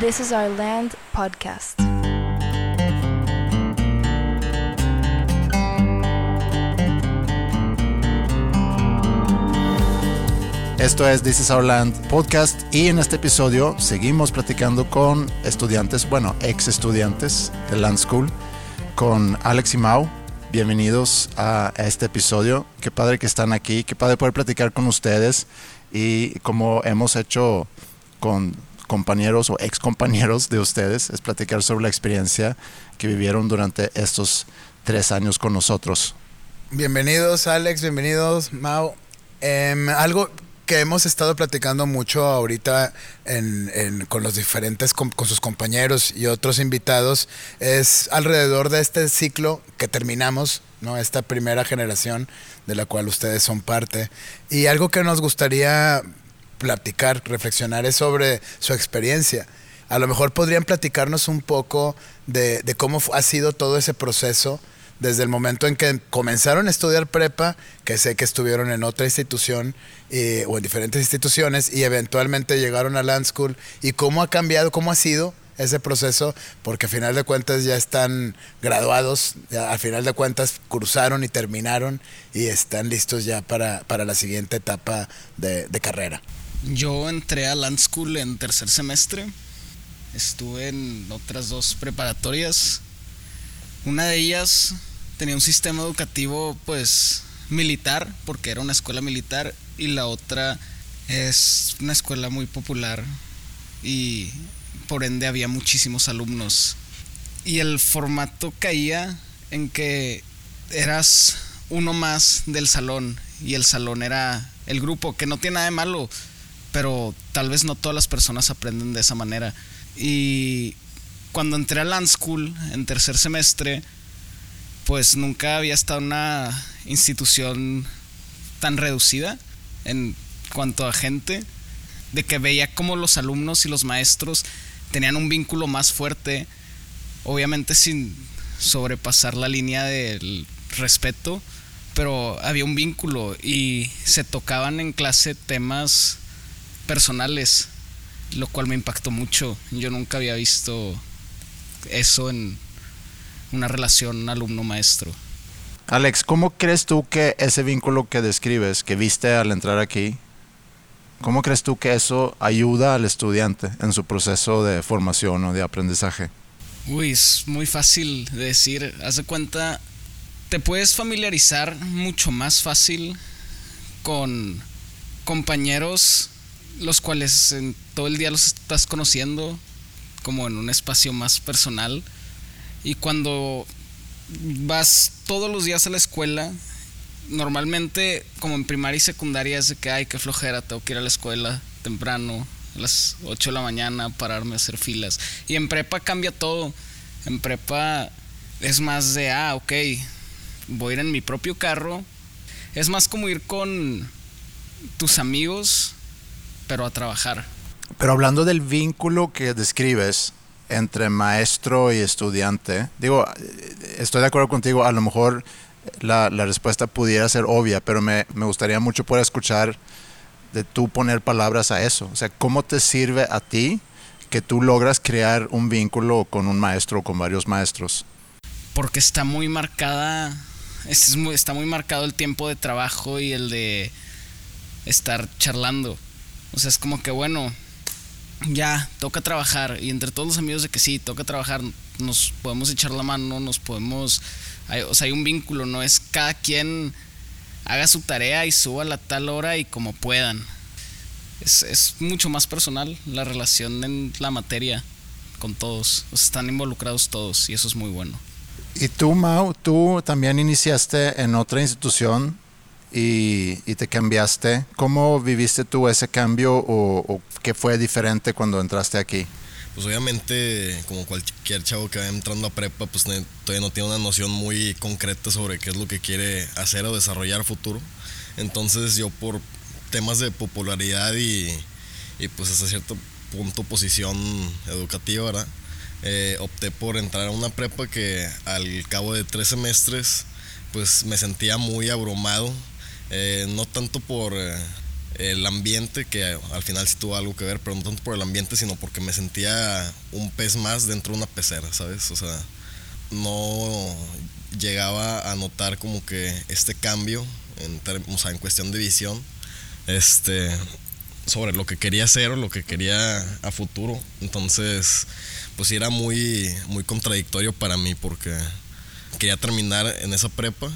This is Our Land podcast. Esto es This is Our Land podcast y en este episodio seguimos platicando con estudiantes, bueno, ex estudiantes de Land School, con Alex y Mau. Bienvenidos a este episodio. Qué padre que están aquí, qué padre poder platicar con ustedes y como hemos hecho con compañeros o ex compañeros de ustedes, es platicar sobre la experiencia que vivieron durante estos tres años con nosotros. Bienvenidos Alex, bienvenidos Mau. Em, algo que hemos estado platicando mucho ahorita con los diferentes, con, sus compañeros y otros invitados, es alrededor de este ciclo que terminamos, ¿no? Esta primera generación de la cual ustedes son parte. Y algo que nos gustaría platicar, reflexionar es sobre su experiencia. A lo mejor podrían platicarnos un poco de, cómo ha sido todo ese proceso desde el momento en que comenzaron a estudiar prepa, que sé que estuvieron en otra institución eh, o en diferentes instituciones y eventualmente llegaron a Land School y cómo ha cambiado, cómo ha sido ese proceso, porque a final de cuentas ya están graduados, ya, al final de cuentas cruzaron y terminaron y están listos ya para, para la siguiente etapa de, de carrera. Yo entré a Land School en tercer semestre. Estuve en otras dos preparatorias. Una de ellas tenía un sistema educativo pues militar, porque era una escuela militar, y la otra es una escuela muy popular y por ende había muchísimos alumnos. Y el formato caía en que eras uno más del salón y el salón era el grupo, que no tiene nada de malo pero tal vez no todas las personas aprenden de esa manera. Y cuando entré a Land School en tercer semestre, pues nunca había estado en una institución tan reducida en cuanto a gente, de que veía como los alumnos y los maestros tenían un vínculo más fuerte, obviamente sin sobrepasar la línea del respeto, pero había un vínculo y se tocaban en clase temas personales, lo cual me impactó mucho. Yo nunca había visto eso en una relación alumno-maestro. Alex, ¿cómo crees tú que ese vínculo que describes, que viste al entrar aquí, cómo crees tú que eso ayuda al estudiante en su proceso de formación o de aprendizaje? Uy, es muy fácil de decir. Haz de cuenta, te puedes familiarizar mucho más fácil con compañeros los cuales todo el día los estás conociendo como en un espacio más personal. Y cuando vas todos los días a la escuela normalmente como en primaria y secundaria es de que ay qué flojera tengo que ir a la escuela temprano a las 8 de la mañana pararme a hacer filas y en prepa cambia todo. En prepa es más de ah ok voy a ir en mi propio carro es más como ir con tus amigos pero a trabajar. Pero hablando del vínculo que describes entre maestro y estudiante, digo, estoy de acuerdo contigo, a lo mejor la, la respuesta pudiera ser obvia, pero me, me, gustaría mucho poder escuchar de tú poner palabras a eso. O sea, ¿cómo te sirve a ti que tú logras crear un vínculo con un maestro o con varios maestros? Porque está muy marcada, está muy marcado el tiempo de trabajo y el de estar charlando. O sea, es como que bueno, ya, toca trabajar. Y entre todos los amigos de que sí, toca trabajar, nos podemos echar la mano, nos podemos... o sea, hay un vínculo, no es cada quien haga su tarea y suba a la tal hora y como puedan. Es, es mucho más personal la relación en la materia con todos. O sea, están involucrados todos y eso es muy bueno. Y tú, Mau, tú también iniciaste en otra institución y, te cambiaste. ¿Cómo viviste tú ese cambio o, qué fue diferente cuando entraste aquí? Pues obviamente, como cualquier chavo que va entrando a prepa, pues todavía no tiene una noción muy concreta sobre qué es lo que quiere hacer o desarrollar futuro. Entonces yo por temas de popularidad y, pues hasta cierto punto posición educativa, ¿verdad? Eh, opté por entrar a una prepa que al cabo de tres semestres pues me sentía muy abrumado eh, no tanto por eh, el ambiente, que al final sí tuvo algo que ver, pero no tanto por el ambiente, sino porque me sentía un pez más dentro de una pecera, ¿sabes? O sea, no llegaba a notar como que este cambio en, o sea, en cuestión de visión este sobre lo que quería hacer o lo que quería a futuro entonces pues era muy muy contradictorio para mí porque quería terminar en esa prepa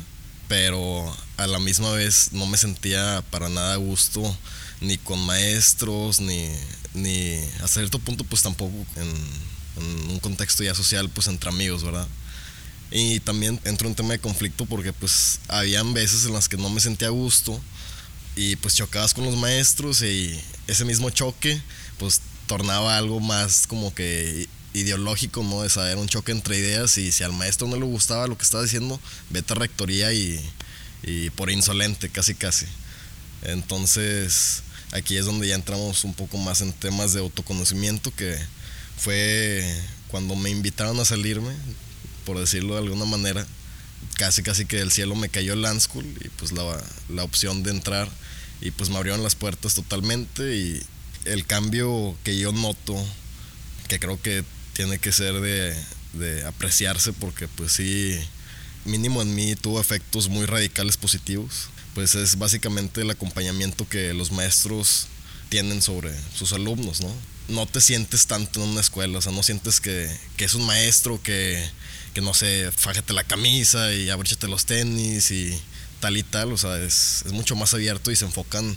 pero a la misma vez no me sentía para nada a gusto ni con maestros ni ni a cierto punto pues tampoco en, en un contexto ya social pues entre amigos verdad y también entró un tema de conflicto porque pues habían veces en las que no me sentía a gusto y pues chocabas con los maestros y ese mismo choque pues tornaba algo más como que ideológico, ¿no? De saber un choque entre ideas y si al maestro no le gustaba lo que estaba diciendo, vete a rectoría y, y por insolente, casi casi. Entonces aquí es donde ya entramos un poco más en temas de autoconocimiento que fue cuando me invitaron a salirme por decirlo de alguna manera, casi casi que del cielo me cayó el Land School y pues la, la opción de entrar y pues me abrieron las puertas totalmente y el cambio que yo noto, que creo que tiene que ser de, de apreciarse porque pues sí, mínimo en mí tuvo efectos muy radicales positivos, pues es básicamente el acompañamiento que los maestros tienen sobre sus alumnos, ¿no? No te sientes tanto en una escuela, o sea, no sientes que, que es un maestro que que no sé, fájate la camisa y abríchate los tenis y tal y tal, o sea, es, mucho más abierto y se enfocan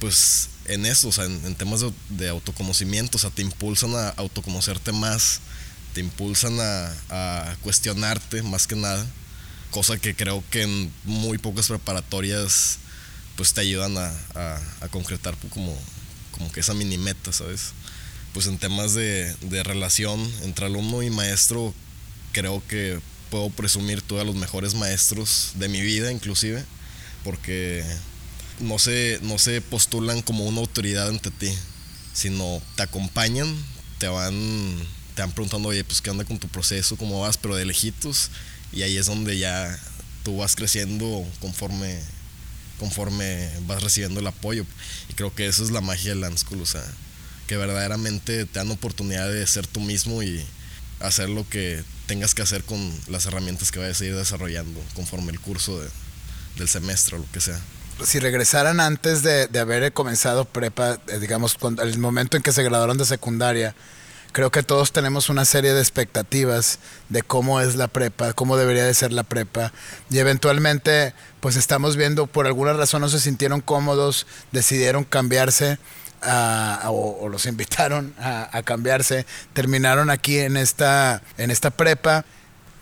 pues en eso, o sea, en, temas de, autoconocimiento, o sea, te impulsan a autoconocerte más, te impulsan a, cuestionarte más que nada, cosa que creo que en muy pocas preparatorias pues te ayudan a, a, concretar como, como que esa mini meta, ¿sabes? Pues en temas de, de relación entre alumno y maestro, creo que puedo presumir todos los mejores maestros de mi vida inclusive, porque no se, no se postulan como una autoridad ante ti, sino te acompañan, te van, te van preguntando, oye, pues qué onda con tu proceso, cómo vas, pero de lejitos, y ahí es donde ya tú vas creciendo conforme, conforme vas recibiendo el apoyo. Y creo que eso es la magia del Land School, o sea, que verdaderamente te dan oportunidad de ser tú mismo y hacer lo que tengas que hacer con las herramientas que vayas a ir desarrollando conforme el curso del semestre o lo que sea. Si regresaran antes de, haber comenzado prepa, eh, digamos, cuando, el momento en que se graduaron de secundaria, creo que todos tenemos una serie de expectativas de cómo es la prepa, cómo debería de ser la prepa y eventualmente pues estamos viendo por alguna razón no se sintieron cómodos, decidieron cambiarse o, los invitaron a, cambiarse, terminaron aquí en esta, en esta prepa.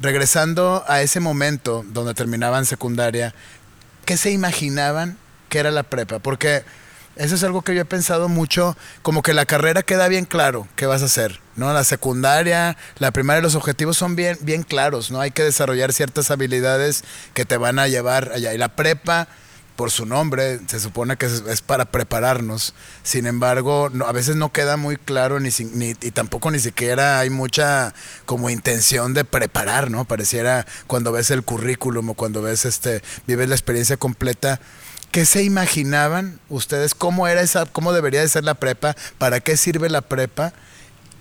Regresando a ese momento donde terminaban secundaria, ¿qué se imaginaban que era la prepa? Porque eso es algo que yo he pensado mucho, como que la carrera queda bien claro qué vas a hacer, ¿no? La secundaria, la primaria, los objetivos son bien, bien claros, ¿no? Hay que desarrollar ciertas habilidades que te van a llevar allá. Y la prepa, por su nombre, se supone que es, para prepararnos. Sin embargo, a veces no queda muy claro ni, y tampoco ni siquiera hay mucha como intención de preparar, ¿no? Pareciera cuando ves el currículum o cuando ves este, vives la experiencia completa. ¿Qué se imaginaban ustedes? ¿Cómo era esa, cómo debería de ser la prepa? ¿Para qué sirve la prepa?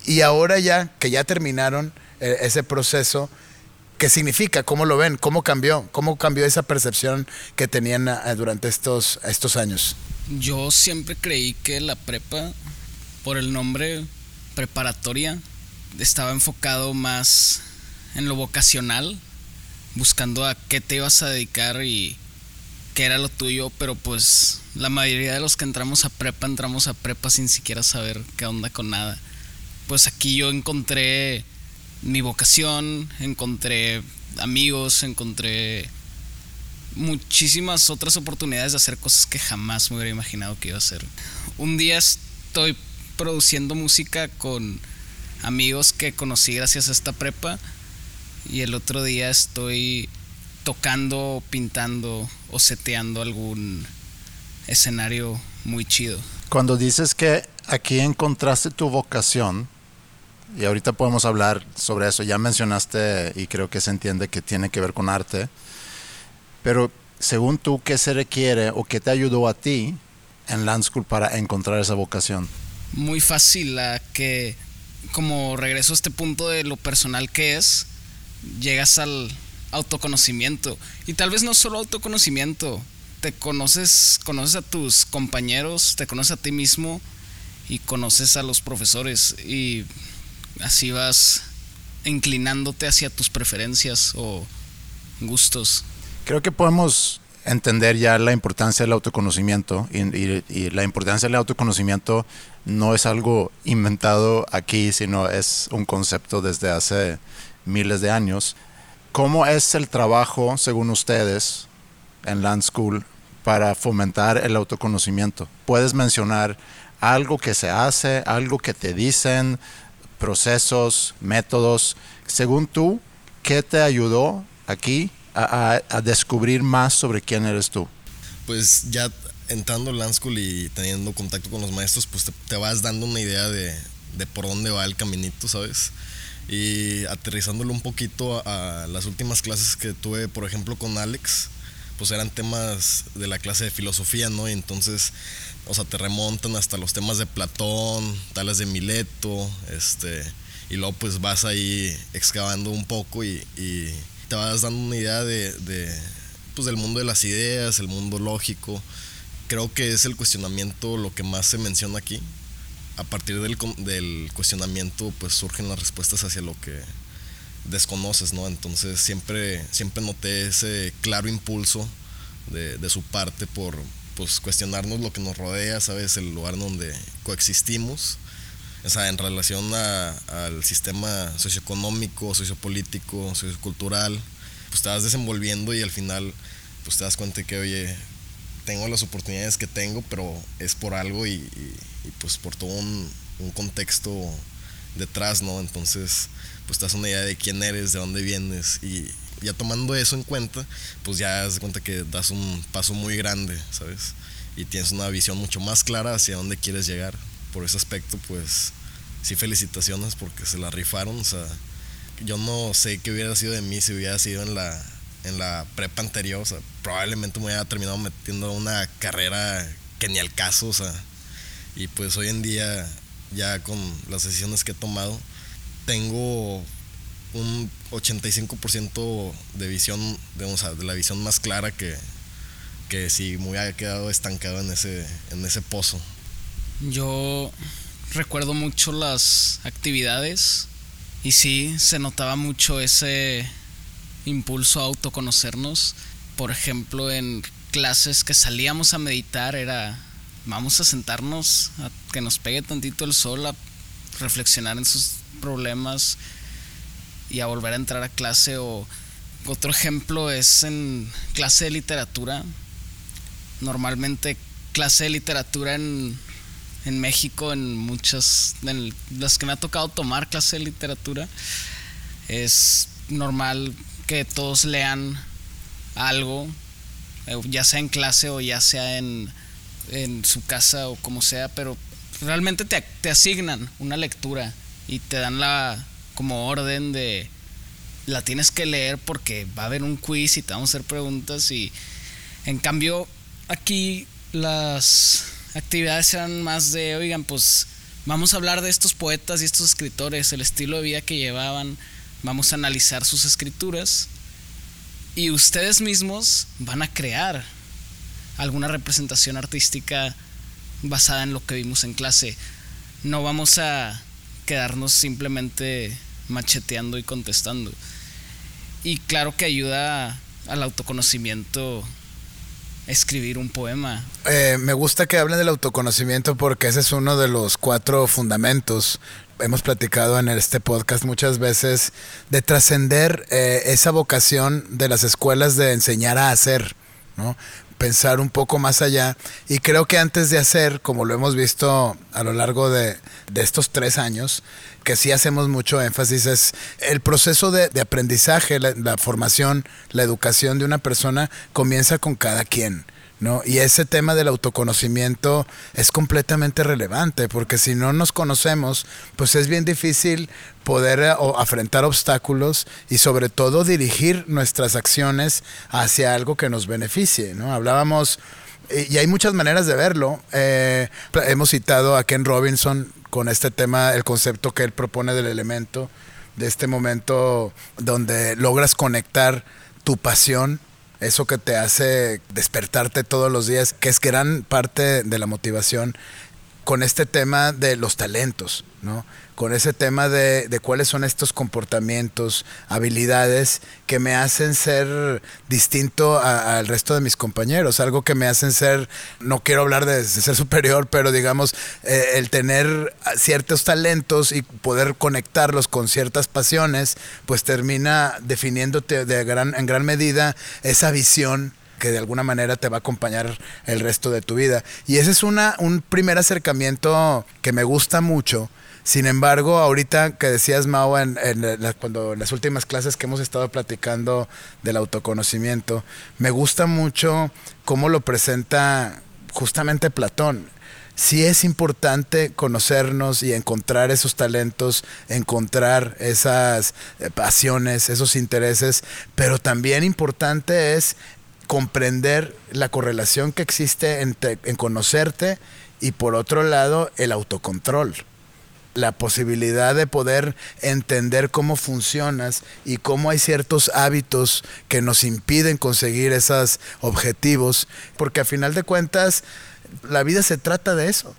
Y ahora ya, que ya terminaron eh, ese proceso, ¿Qué significa? ¿Cómo lo ven? ¿Cómo cambió? ¿Cómo cambió esa percepción que tenían ah, durante estos, estos años? Yo siempre creí que la prepa, por el nombre preparatoria, estaba enfocado más en lo vocacional, buscando a qué te ibas a dedicar y qué era lo tuyo, pero pues la mayoría de los que entramos a prepa entramos a prepa sin siquiera saber qué onda con nada. Pues aquí yo encontré mi vocación, encontré amigos, encontré muchísimas otras oportunidades de hacer cosas que jamás me hubiera imaginado que iba a hacer. Un día estoy produciendo música con amigos que conocí gracias a esta prepa y el otro día estoy tocando, pintando o seteando algún escenario muy chido. Cuando dices que aquí encontraste tu vocación, y ahorita podemos hablar sobre eso. Ya mencionaste y creo que se entiende que tiene que ver con arte, pero según tú, ¿qué se requiere o qué te ayudó a ti en Land School para encontrar esa vocación? Muy fácil, la que como regreso a este punto de lo personal que es, llegas al autoconocimiento. Y tal vez no solo autoconocimiento, te conoces, conoces a tus compañeros, te conoces a ti mismo y conoces a los profesores y así vas inclinándote hacia tus preferencias o gustos. Creo que podemos entender ya la importancia del autoconocimiento y, la importancia del autoconocimiento no es algo inventado aquí, sino es un concepto desde hace miles de años. ¿Cómo es el trabajo, según ustedes, en Land School para fomentar el autoconocimiento? ¿Puedes mencionar algo que se hace, algo que te dicen, procesos, métodos? Según tú, ¿qué te ayudó aquí a, descubrir más sobre quién eres tú? Pues ya entrando en Land School y teniendo contacto con los maestros, pues te, vas dando una idea de, por dónde va el caminito, ¿sabes? Y aterrizándolo un poquito a, las últimas clases que tuve, por ejemplo, con Alex, pues eran temas de la clase de filosofía, ¿no? Y entonces, o sea, te remontan hasta los temas de Platón, tales de Mileto, este, y luego pues vas ahí excavando un poco y te vas dando una idea de, pues, del mundo de las ideas, el mundo lógico. Creo que es el cuestionamiento lo que más se menciona aquí. A partir del, cuestionamiento pues surgen las respuestas hacia lo que desconoces, ¿no? Entonces siempre, siempre noté ese claro impulso de, su parte por pues, cuestionarnos lo que nos rodea, ¿sabes? El lugar donde coexistimos o sea, en relación al sistema socioeconómico, sociopolítico, sociocultural, pues te vas desenvolviendo y al final pues te das cuenta que, oye, tengo las oportunidades que tengo, pero es por algo y, pues por todo un, contexto detrás, ¿no? Entonces, pues te das una idea de quién eres, de dónde vienes y ya tomando eso en cuenta, pues ya das cuenta que das un paso muy grande, ¿sabes? Y tienes una visión mucho más clara hacia dónde quieres llegar por ese aspecto, pues sí felicitaciones porque se la rifaron. O sea, yo no sé qué hubiera sido de mí si hubiera sido en la, en la prepa anterior. O sea, probablemente me hubiera terminado metiendo una carrera que ni al caso. O sea, y pues hoy en día, ya con las decisiones que he tomado, tengo un 85% de visión, de, de la visión más clara que, que si me hubiera quedado estancado en ese, en ese pozo. Yo recuerdo mucho las actividades y sí, se notaba mucho ese impulso a autoconocernos. Por ejemplo, en clases que salíamos a meditar era, vamos a sentarnos, a que nos pegue tantito el sol, a reflexionar en sus problemas y a volver a entrar a clase. O otro ejemplo es en clase de literatura. Normalmente clase de literatura en en México, en muchas, en las que me ha tocado tomar clase de literatura, es normal que todos lean algo, eh, ya sea en clase o ya sea en, en su casa o como sea, pero realmente te, te asignan una lectura y te dan la como orden de la tienes que leer porque va a haber un quiz y te vamos a hacer preguntas y en cambio aquí las actividades eran más de, oigan, pues vamos a hablar de estos poetas y estos escritores, el estilo de vida que llevaban, vamos a analizar sus escrituras y ustedes mismos van a crear alguna representación artística basada en lo que vimos en clase. No vamos a quedarnos simplemente macheteando y contestando. Y claro que ayuda al autoconocimiento escribir un poema. Eh, me gusta que hablen del autoconocimiento porque ese es uno de los cuatro fundamentos. Hemos platicado en este podcast muchas veces de trascender eh, esa vocación de las escuelas de enseñar a hacer, ¿no? Pensar un poco más allá. Y creo que antes de hacer, como lo hemos visto a lo largo de, de estos tres años, que sí hacemos mucho énfasis es el proceso de, aprendizaje, la, formación, la educación de una persona comienza con cada quien. ¿No? Y ese tema del autoconocimiento es completamente relevante, porque si no nos conocemos, pues es bien difícil poder eh, afrontar obstáculos y sobre todo dirigir nuestras acciones hacia algo que nos beneficie, ¿no? Hablábamos y, y hay muchas maneras de verlo. Eh, hemos citado a Ken Robinson con este tema, el concepto que él propone del elemento, de este momento donde logras conectar tu pasión, eso que te hace despertarte todos los días, que es gran parte de la motivación con este tema de los talentos, ¿no? Con ese tema de, cuáles son estos comportamientos, habilidades que me hacen ser distinto al resto de mis compañeros, algo que me hacen ser, no quiero hablar de, de ser superior, pero digamos, eh, el tener ciertos talentos y poder conectarlos con ciertas pasiones, pues termina definiéndote de gran, en gran medida esa visión que de alguna manera te va a acompañar el resto de tu vida. Y ese es una, un primer acercamiento que me gusta mucho. Sin embargo, ahorita que decías, Mao, en, en, cuando, en las últimas clases que hemos estado platicando del autoconocimiento, me gusta mucho cómo lo presenta justamente Platón. Sí es importante conocernos y encontrar esos talentos, encontrar esas pasiones, esos intereses, pero también importante es comprender la correlación que existe entre, en conocerte y por otro lado el autocontrol. La posibilidad de poder entender cómo funcionas y cómo hay ciertos hábitos que nos impiden conseguir esos objetivos, porque a final de cuentas la vida se trata de eso,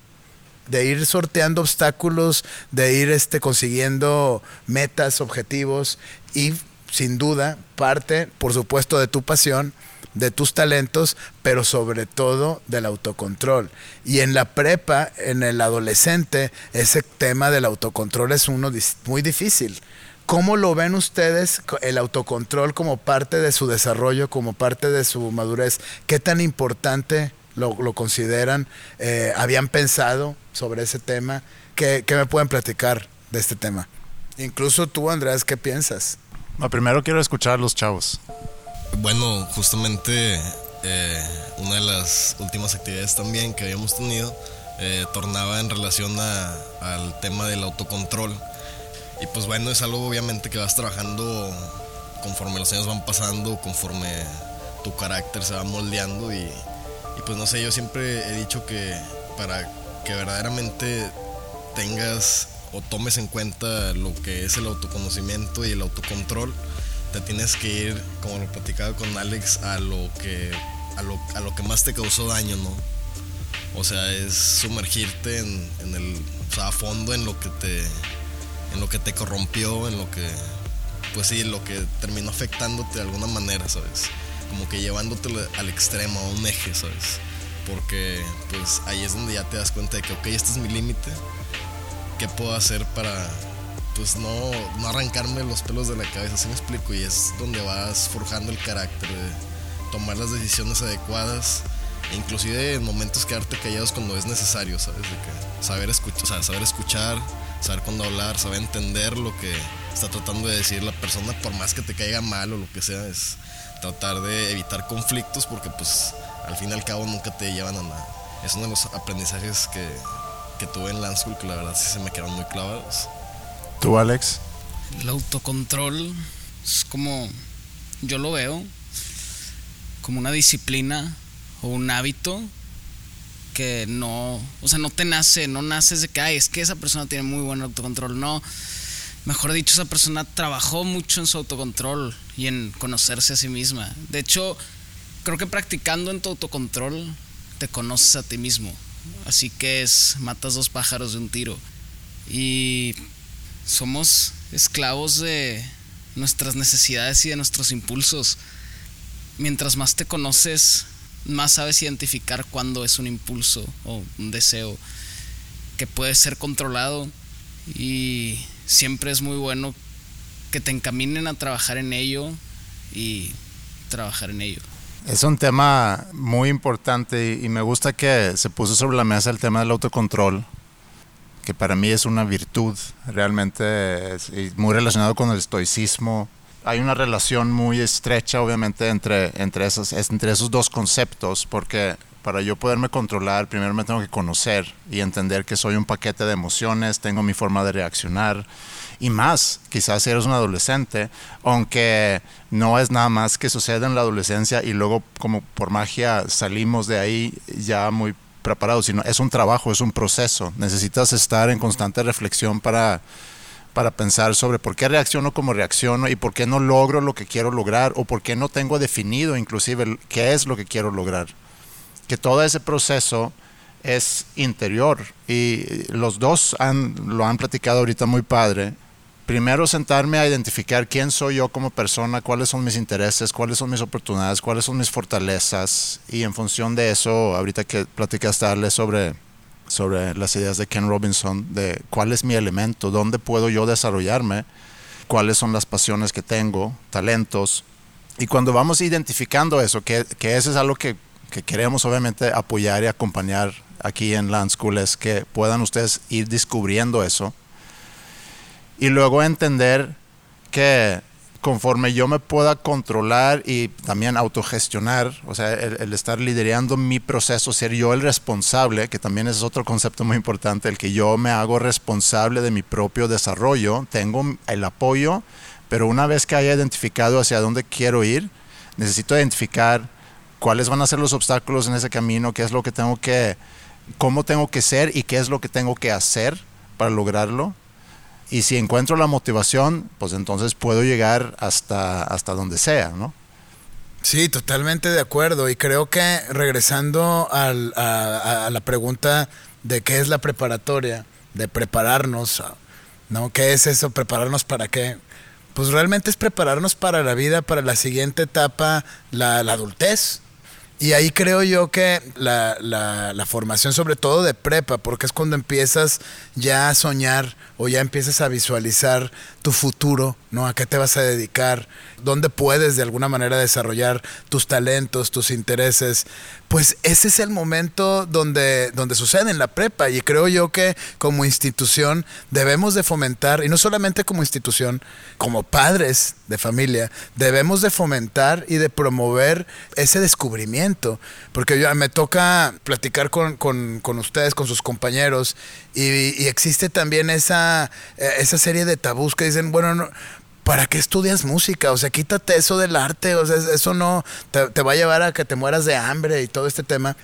de ir sorteando obstáculos, de ir este, consiguiendo metas, objetivos y sin duda parte, por supuesto, de tu pasión, de tus talentos, pero sobre todo del autocontrol. Y en la prepa, en el adolescente, ese tema del autocontrol es uno muy difícil. ¿Cómo lo ven ustedes el autocontrol como parte de su desarrollo, como parte de su madurez? ¿Qué tan importante lo, consideran? Eh, ¿Habían pensado sobre ese tema? ¿Qué, ¿Qué me pueden platicar de este tema? Incluso tú, Andrés, ¿qué piensas? Primero quiero escuchar a los chavos. Bueno, justamente eh, una de las últimas actividades también que habíamos tenido eh, tornaba en relación al tema del autocontrol. Y pues bueno, es algo obviamente que vas trabajando conforme los años van pasando, conforme tu carácter se va moldeando y pues no sé, yo siempre he dicho que para que verdaderamente tengas o tomes en cuenta lo que es el autoconocimiento y el autocontrol, te tienes que ir, como lo platicaba con Alex, a lo que a lo, a lo que más te causó daño, ¿no? O sea, es sumergirte en, en el, o sea, a fondo en lo que te en lo que te corrompió, en lo que pues sí, lo que terminó afectándote de alguna manera, ¿sabes? Como que llevándote al extremo, a un eje, ¿sabes? Porque pues ahí es donde ya te das cuenta de que, ok, este es mi límite, ¿qué puedo hacer para pues no, no arrancarme los pelos de la cabeza, así me explico? Y es donde vas forjando el carácter, de tomar las decisiones adecuadas, e inclusive en momentos quedarte callados cuando es necesario, ¿sabes? De que saber, escuchar, o sea, saber escuchar, saber cuándo hablar, saber entender lo que está tratando de decir la persona, por más que te caiga mal o lo que sea, es tratar de evitar conflictos porque pues al fin y al cabo nunca te llevan a nada. Es uno de los aprendizajes que, que tuve en Land School que la verdad sí se me quedaron muy clavados. ¿Tú, Alex? El autocontrol es como, yo lo veo, como una disciplina o un hábito que no, o sea, no te nace, no naces de que, ay, es que esa persona tiene muy buen autocontrol, no. Mejor dicho, esa persona trabajó mucho en su autocontrol y en conocerse a sí misma. De hecho, creo que practicando en tu autocontrol te conoces a ti mismo. Así que es, matas dos pájaros de un tiro. Y somos esclavos de nuestras necesidades y de nuestros impulsos. Mientras más te conoces, más sabes identificar cuándo es un impulso o un deseo que puede ser controlado y siempre es muy bueno que te encaminen a trabajar en ello y trabajar en ello. Es un tema muy importante y me gusta que se puso sobre la mesa el tema del autocontrol, que para mí es una virtud realmente es, muy relacionado con el estoicismo. Hay una relación muy estrecha obviamente entre, entre, esos, entre esos dos conceptos porque para yo poderme controlar, primero me tengo que conocer y entender que soy un paquete de emociones, tengo mi forma de reaccionar y más, quizás eres un adolescente, aunque no es nada más que sucede en la adolescencia y luego como por magia salimos de ahí ya muy preparados, sino es un trabajo, es un proceso. Necesitas estar en constante reflexión para, para pensar sobre por qué reacciono como reacciono y por qué no logro lo que quiero lograr o por qué no tengo definido inclusive qué es lo que quiero lograr. Que todo ese proceso es interior y los dos han, lo han platicado ahorita muy padre. Primero sentarme a identificar quién soy yo como persona, cuáles son mis intereses, cuáles son mis oportunidades, cuáles son mis fortalezas y en función de eso, ahorita que platicaste darle sobre, sobre las ideas de Ken Robinson, de cuál es mi elemento, dónde puedo yo desarrollarme, cuáles son las pasiones que tengo, talentos. Y cuando vamos identificando eso, que, que eso es algo que, que queremos obviamente apoyar y acompañar aquí en Land School es que puedan ustedes ir descubriendo eso y luego entender que conforme yo me pueda controlar y también autogestionar, o sea, el, estar liderando mi proceso, ser yo el responsable, que también es otro concepto muy importante, el que yo me hago responsable de mi propio desarrollo, tengo el apoyo, pero una vez que haya identificado hacia dónde quiero ir, necesito identificar cuáles van a ser los obstáculos en ese camino, qué es lo que tengo que cómo tengo que ser y qué es lo que tengo que hacer para lograrlo. Y si encuentro la motivación, pues entonces puedo llegar hasta, hasta donde sea, ¿no? Sí, totalmente de acuerdo. Y creo que regresando a, la pregunta de qué es la preparatoria, de prepararnos, ¿no? ¿Qué es eso? ¿Prepararnos para qué? Pues realmente es prepararnos para la vida, para la siguiente etapa, la adultez. Y ahí creo yo que la, la, formación, sobre todo de prepa, porque es cuando empiezas ya a soñar o ya empiezas a visualizar tu futuro, ¿no? A qué te vas a dedicar, dónde puedes de alguna manera desarrollar tus talentos, tus intereses, pues ese es el momento donde, donde sucede en la prepa y creo yo que como institución debemos de fomentar, y no solamente como institución, como padres de familia, debemos de fomentar y de promover ese descubrimiento, porque yo, me toca platicar con, ustedes, con sus compañeros, y, existe también esa, eh, esa serie de tabús que dicen, bueno, no, ¿para qué estudias música? O sea, quítate eso del arte, o sea, eso no te, va a llevar a que te mueras de hambre y todo este tema.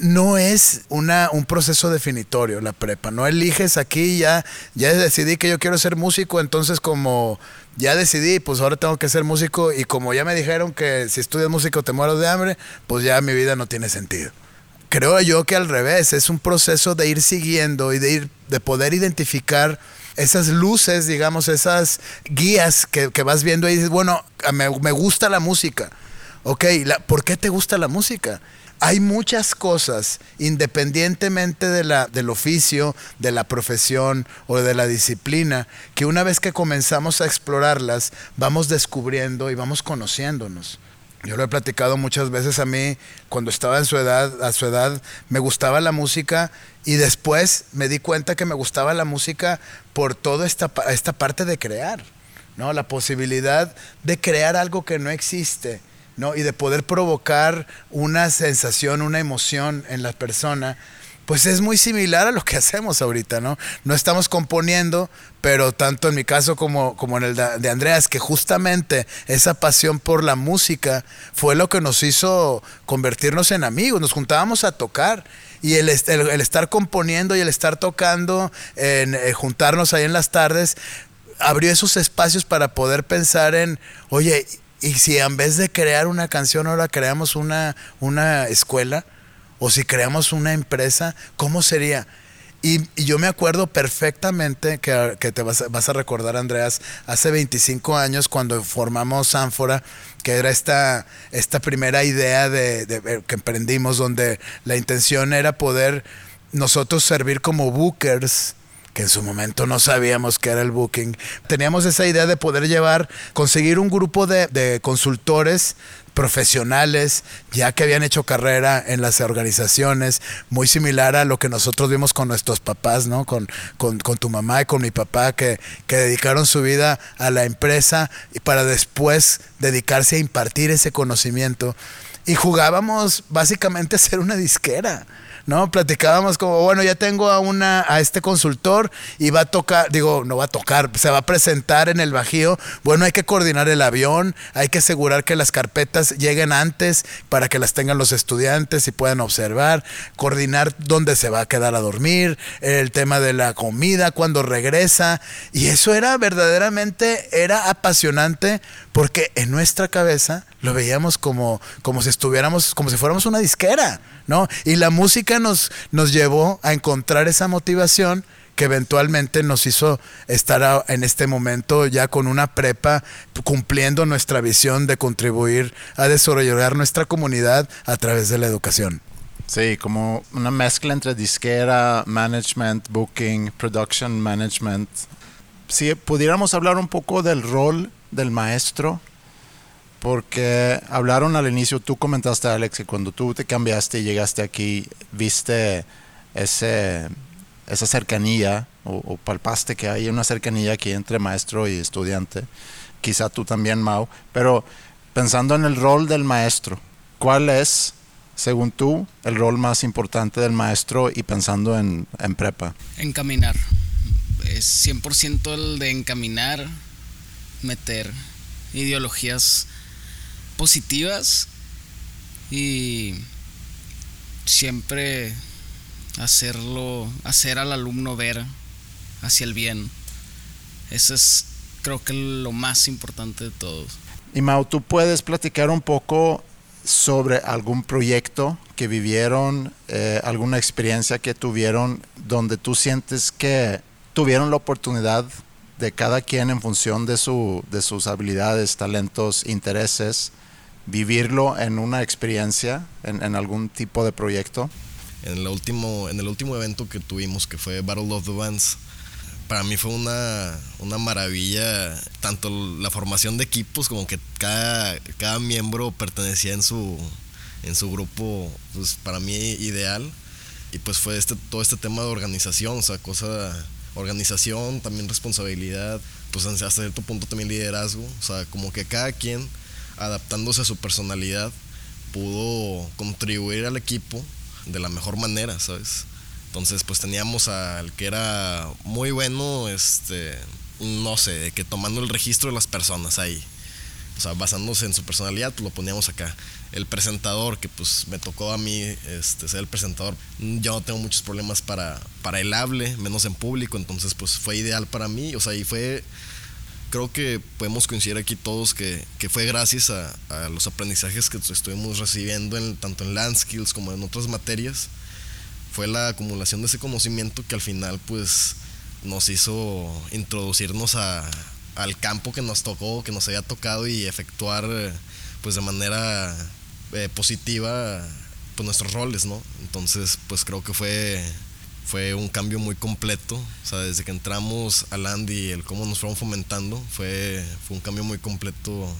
No es una, un proceso definitorio la prepa, no eliges aquí ya, ya decidí que yo quiero ser músico, entonces como ya decidí, pues ahora tengo que ser músico y como ya me dijeron que si estudias música te mueres de hambre, pues ya mi vida no tiene sentido. Creo yo que al revés, es un proceso de ir siguiendo y de ir, de poder identificar esas luces, digamos, esas guías que, vas viendo y dices, bueno, me, gusta la música. Ok, ¿por qué te gusta la música? Hay muchas cosas, independientemente de la, del oficio, de la profesión o de la disciplina, que una vez que comenzamos a explorarlas, vamos descubriendo y vamos conociéndonos. Yo lo he platicado muchas veces a mí, cuando estaba en su edad, a su edad, me gustaba la música y después me di cuenta que me gustaba la música por toda esta, esta parte de crear, ¿no? La posibilidad de crear algo que no existe, ¿no? Y de poder provocar una sensación, una emoción en la persona pues es muy similar a lo que hacemos ahorita, ¿no? No estamos componiendo, pero tanto en mi caso como, como en el de Andreas, que justamente esa pasión por la música fue lo que nos hizo convertirnos en amigos, nos juntábamos a tocar. Y el, el, estar componiendo y el estar tocando, en, eh, juntarnos ahí en las tardes, abrió esos espacios para poder pensar en, oye, y si en vez de crear una canción ahora creamos una, una escuela, o si creamos una empresa, ¿cómo sería? Y, yo me acuerdo perfectamente que, te vas, a recordar, Andreas, hace 25 años cuando formamos Ánfora, que era esta, esta primera idea de, que emprendimos, donde la intención era poder nosotros servir como bookers que en su momento no sabíamos qué era el booking. Teníamos esa idea de poder llevar, conseguir un grupo de, de consultores profesionales, ya que habían hecho carrera en las organizaciones, muy similar a lo que nosotros vimos con nuestros papás, ¿no? Con, con, tu mamá y con mi papá, que, que dedicaron su vida a la empresa y para después dedicarse a impartir ese conocimiento. Y jugábamos básicamente a ser una disquera. ¿No? Platicábamos como, bueno, ya tengo a una a este consultor y va a tocar, digo, no va a tocar, se va a presentar en el Bajío. Bueno, hay que coordinar el avión, hay que asegurar que las carpetas lleguen antes para que las tengan los estudiantes y puedan observar, coordinar dónde se va a quedar a dormir, el tema de la comida, cuando regresa. Y eso era verdaderamente, era apasionante porque en nuestra cabeza lo veíamos como, como si estuviéramos, como si fuéramos una disquera, ¿no? Y la música nos, nos llevó a encontrar esa motivación que eventualmente nos hizo estar en este momento ya con una prepa cumpliendo nuestra visión de contribuir a desarrollar nuestra comunidad a través de la educación. Sí, como una mezcla entre disquera, management, booking, production management. Si pudiéramos hablar un poco del rol del maestro, porque hablaron al inicio, tú comentaste Alex que cuando tú te cambiaste y llegaste aquí, viste ese, esa cercanía o, palpaste que hay una cercanía aquí entre maestro y estudiante, quizá tú también Mau, pero pensando en el rol del maestro, ¿cuál es, según tú, el rol más importante del maestro y pensando en, en prepa? Encaminar, es 100% el de encaminar, meter ideologías positivas y siempre hacerlo, hacer al alumno ver hacia el bien. Eso es creo que lo más importante de todo. Y Mau, ¿tú puedes platicar un poco sobre algún proyecto que vivieron, eh, alguna experiencia que tuvieron donde tú sientes que tuvieron la oportunidad de cada quien en función de, su, de sus habilidades, talentos, intereses, vivirlo en una experiencia, en, algún tipo de proyecto? En el, último, en el último evento que tuvimos, que fue Battle of the Bands, para mí fue una, una maravilla, tanto la formación de equipos como que cada, cada miembro pertenecía en su, en su grupo, pues para mí ideal. Y pues fue este, todo este tema de organización, o sea, cosa, organización, también responsabilidad, pues hasta cierto punto también liderazgo, o sea, como que cada quien adaptándose a su personalidad pudo contribuir al equipo de la mejor manera, ¿sabes? Entonces, pues teníamos al que era muy bueno, este, no sé, que tomando el registro de las personas ahí. O sea, basándose en su personalidad, pues lo poníamos acá. El presentador, que pues me tocó a mí este, ser el presentador. Yo no tengo muchos problemas para, para el hable, menos en público, entonces pues fue ideal para mí. O sea, y fue, creo que podemos coincidir aquí todos que, que fue gracias a, los aprendizajes que estuvimos recibiendo en, tanto en Land Skills como en otras materias fue la acumulación de ese conocimiento que al final pues nos hizo introducirnos a, al campo que nos tocó, que nos había tocado y efectuar pues de manera eh, positiva pues nuestros roles, ¿no? Entonces pues creo que fue fue un cambio muy completo, o sea, desde que entramos al Andy, el cómo nos fueron fomentando, fue, fue un cambio muy completo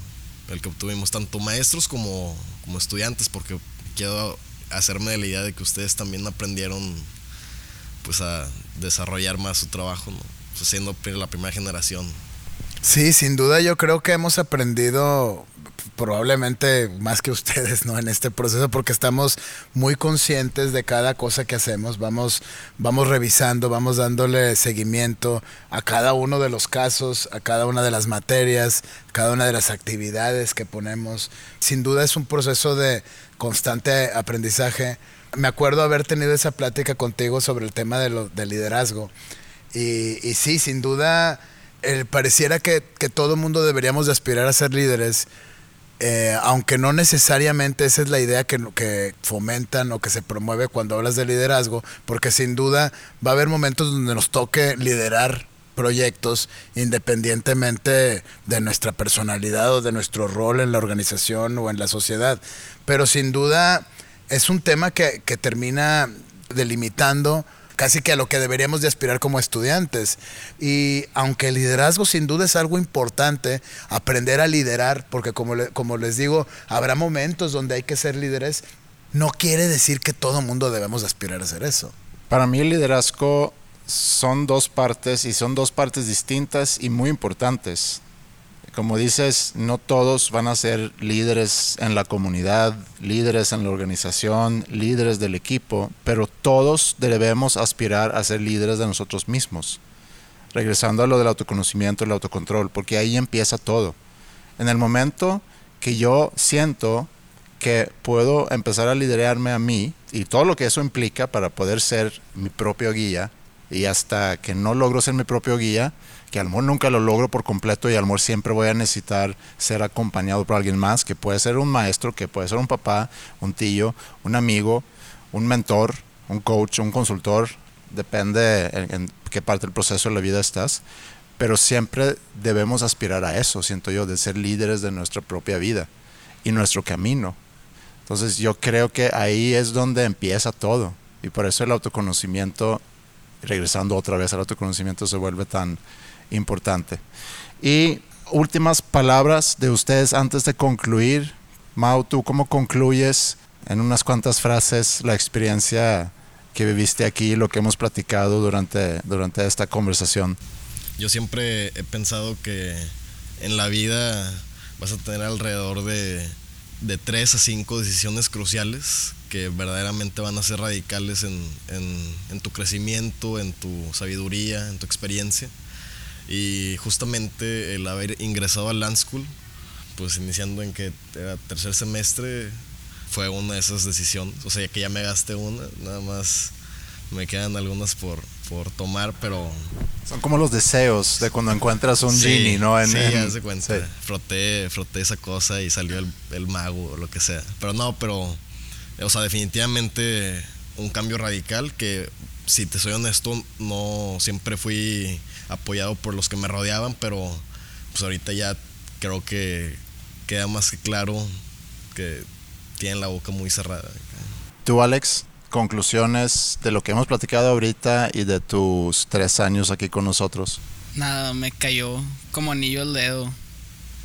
el que obtuvimos, tanto maestros como, como estudiantes, porque quiero hacerme de la idea de que ustedes también aprendieron pues a desarrollar más su trabajo, ¿no? Pues, siendo la primera generación. Sí, sin duda yo creo que hemos aprendido probablemente más que ustedes, ¿no? En este proceso porque estamos muy conscientes de cada cosa que hacemos, vamos vamos revisando, vamos dándole seguimiento a cada uno de los casos, a cada una de las materias, cada una de las actividades que ponemos. Sin duda es un proceso de constante aprendizaje. Me acuerdo haber tenido esa plática contigo sobre el tema de del liderazgo. Y, y, sí, sin duda, eh, pareciera que, que todo mundo deberíamos de aspirar a ser líderes, eh, aunque no necesariamente esa es la idea que, que, fomentan o que se promueve cuando hablas de liderazgo, porque sin duda va a haber momentos donde nos toque liderar proyectos independientemente de nuestra personalidad o de nuestro rol en la organización o en la sociedad. Pero sin duda es un tema que, que termina delimitando casi que a lo que deberíamos de aspirar como estudiantes. Y aunque el liderazgo sin duda es algo importante, aprender a liderar, porque como, como les digo, habrá momentos donde hay que ser líderes, no quiere decir que todo mundo debemos aspirar a hacer eso. Para mí el liderazgo son dos partes y son dos partes distintas y muy importantes. Como dices, no todos van a ser líderes en la comunidad, líderes en la organización, líderes del equipo, pero todos debemos aspirar a ser líderes de nosotros mismos. Regresando a lo del autoconocimiento, el autocontrol, porque ahí empieza todo. En el momento que yo siento que puedo empezar a liderarme a mí y todo lo que eso implica para poder ser mi propio guía y hasta que no logro ser mi propio guía, que a lo nunca lo logro por completo y a lo siempre voy a necesitar ser acompañado por alguien más, que puede ser un maestro, que puede ser un papá, un tío, un amigo, un mentor, un coach, un consultor, depende en, en qué parte del proceso de la vida estás, pero siempre debemos aspirar a eso, siento yo, de ser líderes de nuestra propia vida y nuestro camino. Entonces yo creo que ahí es donde empieza todo y por eso el autoconocimiento, regresando otra vez al autoconocimiento, se vuelve tan importante. Y últimas palabras de ustedes antes de concluir. Mau, ¿tú cómo concluyes en unas cuantas frases la experiencia que viviste aquí, lo que hemos platicado durante, durante esta conversación? Yo siempre he pensado que en la vida vas a tener alrededor de, de tres a cinco decisiones cruciales que verdaderamente van a ser radicales en, en, en tu crecimiento, en tu sabiduría, en tu experiencia. Y justamente el haber ingresado al Land School, pues iniciando en que era tercer semestre, fue una de esas decisiones. O sea, que ya me gasté una, nada más me quedan algunas por, por tomar, pero... Son como los deseos de cuando encuentras un Sí, genie, ¿no? En- sí, en- haz de cuenta. sí. Froté, froté esa cosa y salió el, el mago o lo que sea. Pero no, pero, o sea, definitivamente un cambio radical que, si te soy honesto, no siempre fui apoyado por los que me rodeaban, pero pues ahorita ya creo que queda más que claro que tienen la boca muy cerrada. Tú, Alex, conclusiones de lo que hemos platicado ahorita y de tus tres años aquí con nosotros. Nada, me cayó como anillo al dedo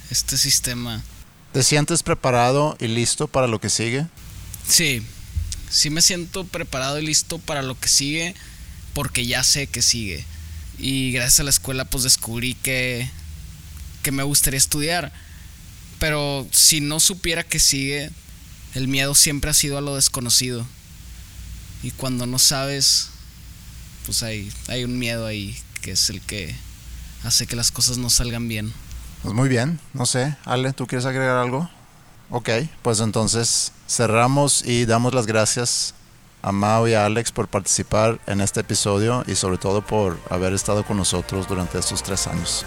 este sistema. ¿Te sientes preparado y listo para lo que sigue? Sí, sí me siento preparado y listo para lo que sigue porque ya sé que sigue. Y gracias a la escuela pues descubrí que, que me gustaría estudiar. Pero si no supiera que sigue, el miedo siempre ha sido a lo desconocido. Y cuando no sabes, pues hay, hay un miedo ahí que es el que hace que las cosas no salgan bien. Pues muy bien, no sé. Ale, ¿tú quieres agregar algo? Ok, pues entonces cerramos y damos las gracias a Mao y a Alex por participar en este episodio y sobre todo por haber estado con nosotros durante estos tres años.